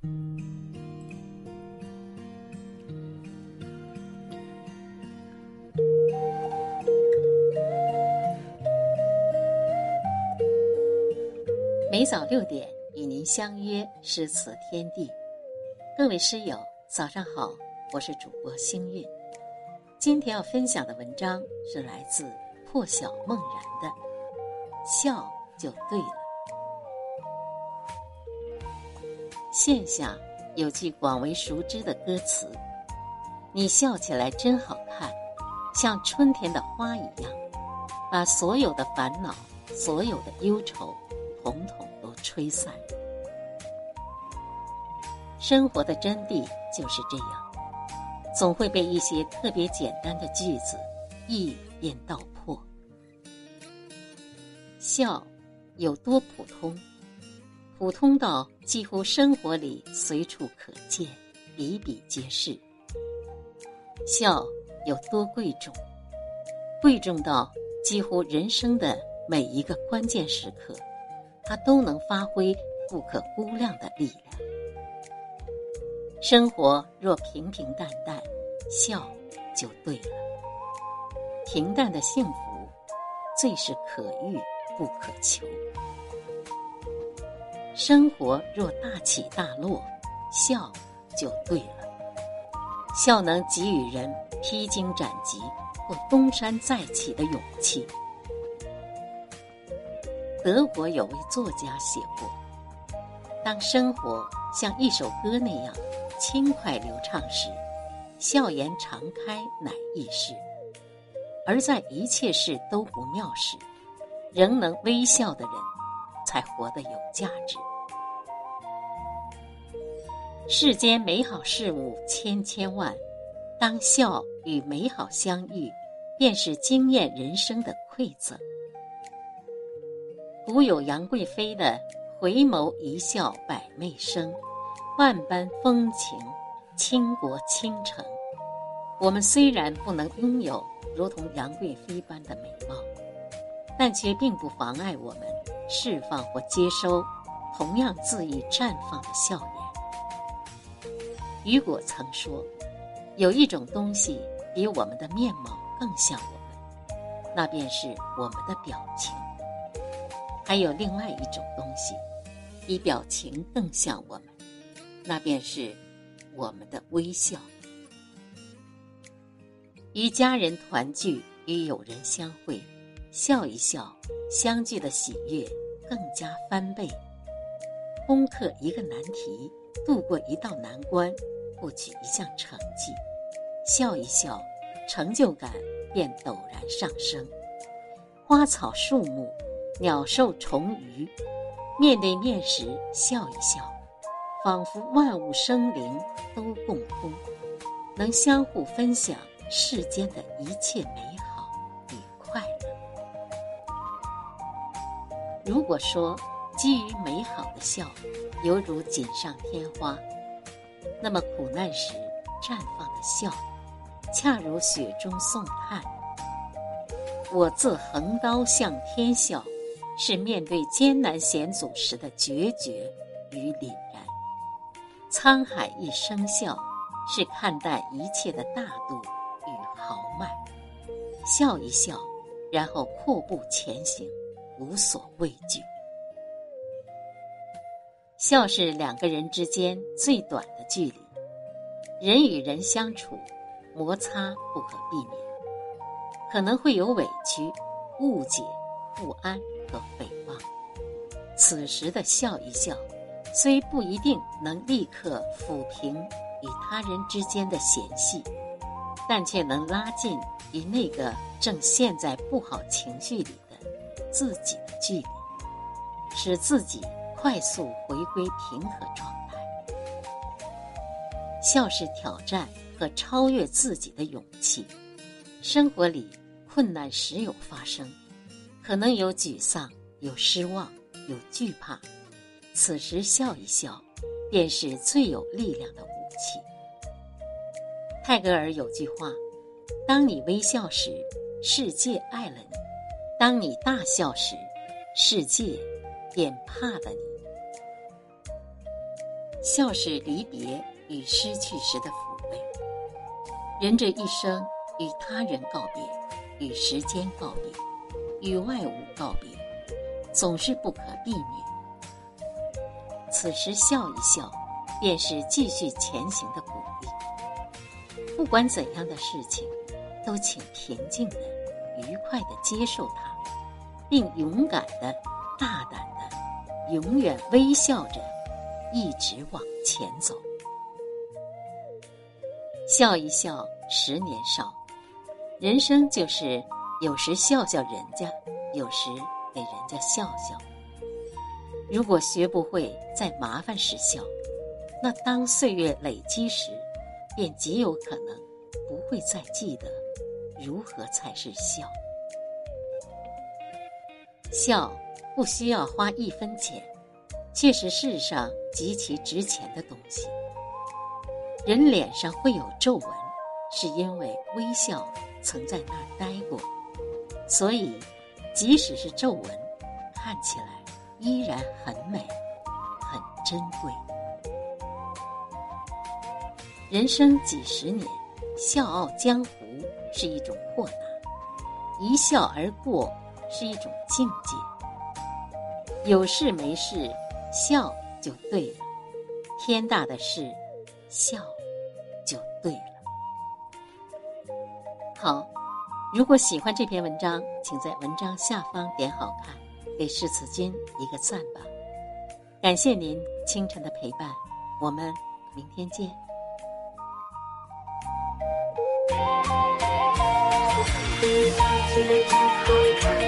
每早六点与您相约诗词天地，各位诗友早上好，我是主播星韵。今天要分享的文章是来自破晓梦然的《笑就对了》。线下有句广为熟知的歌词：“你笑起来真好看，像春天的花一样，把所有的烦恼、所有的忧愁，统统都吹散。”生活的真谛就是这样。总会被一些特别简单的句子一言道破。笑有多普通？普通到几乎生活里随处可见，比比皆是。笑有多贵重？贵重到几乎人生的每一个关键时刻，它都能发挥不可估量的力量。生活若平平淡淡，笑就对了。平淡的幸福，最是可遇不可求。生活若大起大落，笑就对了。笑能给予人披荆斩棘或东山再起的勇气。德国有位作家写过：当生活像一首歌那样。轻快流畅时，笑颜常开乃易事；而在一切事都不妙时，仍能微笑的人，才活得有价值。世间美好事物千千万，当笑与美好相遇，便是惊艳人生的馈赠。古有杨贵妃的“回眸一笑百媚生”。万般风情，倾国倾城。我们虽然不能拥有如同杨贵妃般的美貌，但却并不妨碍我们释放或接收同样恣意绽放的笑颜。雨果曾说：“有一种东西比我们的面貌更像我们，那便是我们的表情；还有另外一种东西，比表情更像我们。”那便是我们的微笑。与家人团聚，与友人相会，笑一笑，相聚的喜悦更加翻倍。攻克一个难题，度过一道难关，获取一项成绩，笑一笑，成就感便陡然上升。花草树木、鸟兽虫鱼，面对面时笑一笑。仿佛万物生灵都共通，能相互分享世间的一切美如果说基于美好的笑，犹如锦上添花，那么苦难时绽放的笑，恰如雪中送炭。我自横刀向天笑，是面对艰难险阻时的决绝与凛然。沧海一声笑，是看淡一切的大度与豪迈。笑一笑，然后阔步前行，无所畏惧。笑是两个人之间最短的距离。人与人相处，摩擦不可避免，可能会有委屈、误解、不安和诽谤。此时的笑一笑。虽不一定能立刻抚平与他人之间的嫌隙，但却能拉近与那个正陷在不好情绪里自己的距离，使自己快速回归平和状态。笑是挑战和超越自己的勇气。生活里困难时有发生，可能有沮丧，有失望，有惧怕。此时笑一笑，便是最有力量的武器。泰戈尔有句话：“当你微笑时，世界爱了你；当你大笑时，世界便怕了你。”笑是离别与失去时的抚慰。人这一生，与他人告别，与时间告别，与外物告别，总是不可避免。此时笑一笑，便是继续前行的鼓励。不管怎样的事情，都请平静的、愉快地接受它，并勇敢地、大胆地，永远微笑着，一直往前走。笑一笑，十年少。人生就是有时笑笑人家，有时给人家笑笑。如果学不会在麻烦时笑，那当岁月累积时，便极有可能不会再记得如何才是笑。笑不需要花一分钱，却是世上极其值钱的东西。人脸上会有皱纹，是因为微笑曾在那儿待过，所以即使是皱纹，看起来依然很美，很珍贵。人生几十年，笑傲江湖是一种豁达；一笑而过是一种境界。有事没事，笑就对了；天大的事，笑就对了。好，如果喜欢这篇文章，请在文章下方点好看，给诗词君一个赞吧。感谢您清晨的陪伴，我们明天见。你笑起来看